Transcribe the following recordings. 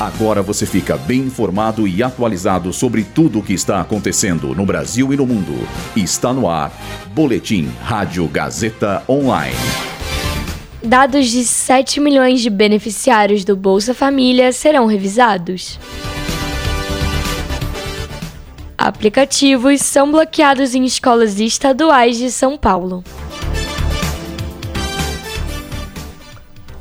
Agora você fica bem informado e atualizado sobre tudo o que está acontecendo no Brasil e no mundo. Está no ar. Boletim Rádio Gazeta Online. Dados de 7 milhões de beneficiários do Bolsa Família serão revisados. Aplicativos são bloqueados em escolas estaduais de São Paulo.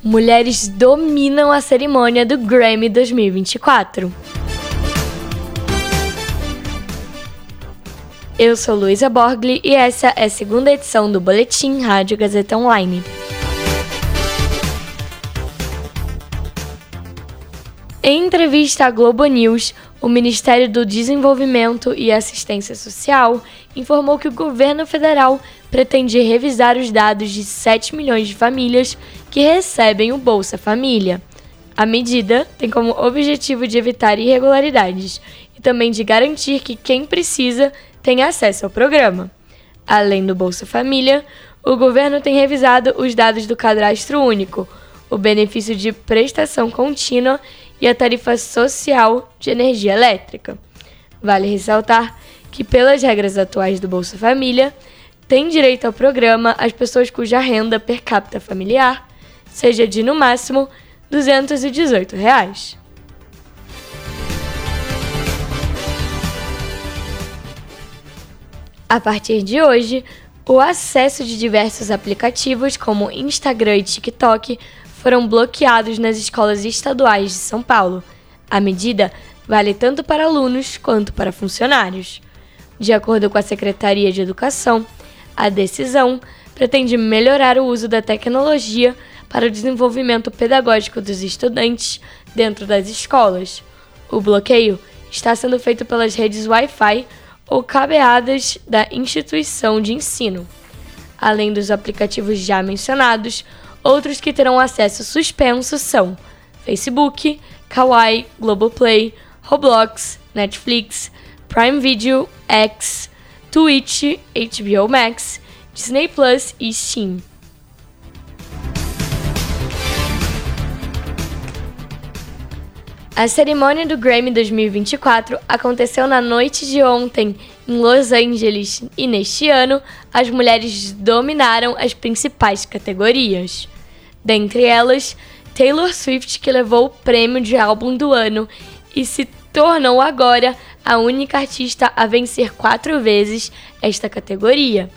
Mulheres dominam a cerimônia do Grammy 2024. Eu sou Luísa Borgli e essa é a segunda edição do Boletim Rádio Gazeta Online. Em entrevista à Globo News, o Ministério do Desenvolvimento e Assistência Social informou que o governo federal pretende revisar os dados de 7 milhões de famílias que recebem o Bolsa Família. A medida tem como objetivo de evitar irregularidades e também de garantir que quem precisa tenha acesso ao programa. Além do Bolsa Família, o governo tem revisado os dados do Cadastro Único, o benefício de prestação contínua e a tarifa social de energia elétrica. Vale ressaltar que, pelas regras atuais do Bolsa Família, têm direito ao programa as pessoas cuja renda per capita familiar seja de, no máximo, 218 reais. A partir de hoje, o acesso de diversos aplicativos como Instagram e TikTok foram bloqueados nas escolas estaduais de São Paulo. A medida vale tanto para alunos quanto para funcionários. De acordo com a Secretaria de Educação, a decisão pretende melhorar o uso da tecnologia para o desenvolvimento pedagógico dos estudantes dentro das escolas. O bloqueio está sendo feito pelas redes Wi-Fi ou cabeadas da instituição de ensino. Além dos aplicativos já mencionados, Outros que terão acesso suspenso são Facebook, Kawaii, Globoplay, Roblox, Netflix, Prime Video, X, Twitch, HBO Max, Disney Plus e Steam. A cerimônia do Grammy 2024 aconteceu na noite de ontem em Los Angeles e neste ano as mulheres dominaram as principais categorias. Dentre elas, Taylor Swift, que levou o prêmio de álbum do ano e se tornou agora a única artista a vencer quatro vezes esta categoria.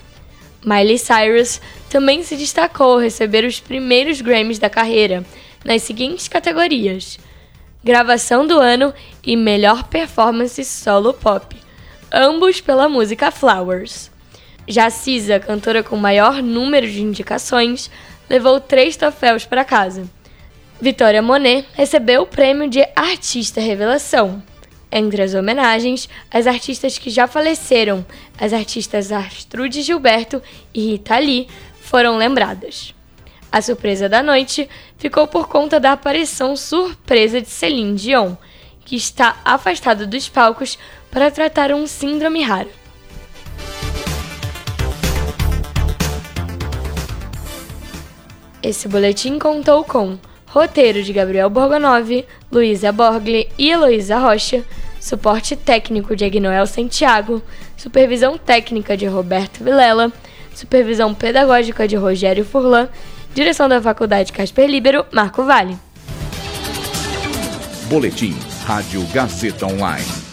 Miley Cyrus também se destacou ao receber os primeiros Grammys da carreira, nas seguintes categorias gravação do ano e melhor performance solo pop, ambos pela música Flowers. Já Cisa, cantora com maior número de indicações, levou três troféus para casa. Vitória Monet recebeu o prêmio de Artista Revelação. Entre as homenagens, as artistas que já faleceram, as artistas Astrude Gilberto e Rita Lee, foram lembradas. A surpresa da noite ficou por conta da aparição surpresa de Celine Dion, que está afastada dos palcos para tratar um síndrome raro. Esse boletim contou com roteiro de Gabriel Borgonov, Luísa Borgli e Heloísa Rocha, suporte técnico de Agnoel Santiago, supervisão técnica de Roberto Vilela, supervisão pedagógica de Rogério Furlan Direção da Faculdade Casper Libero, Marco Vale. Boletim Rádio Gazeta Online.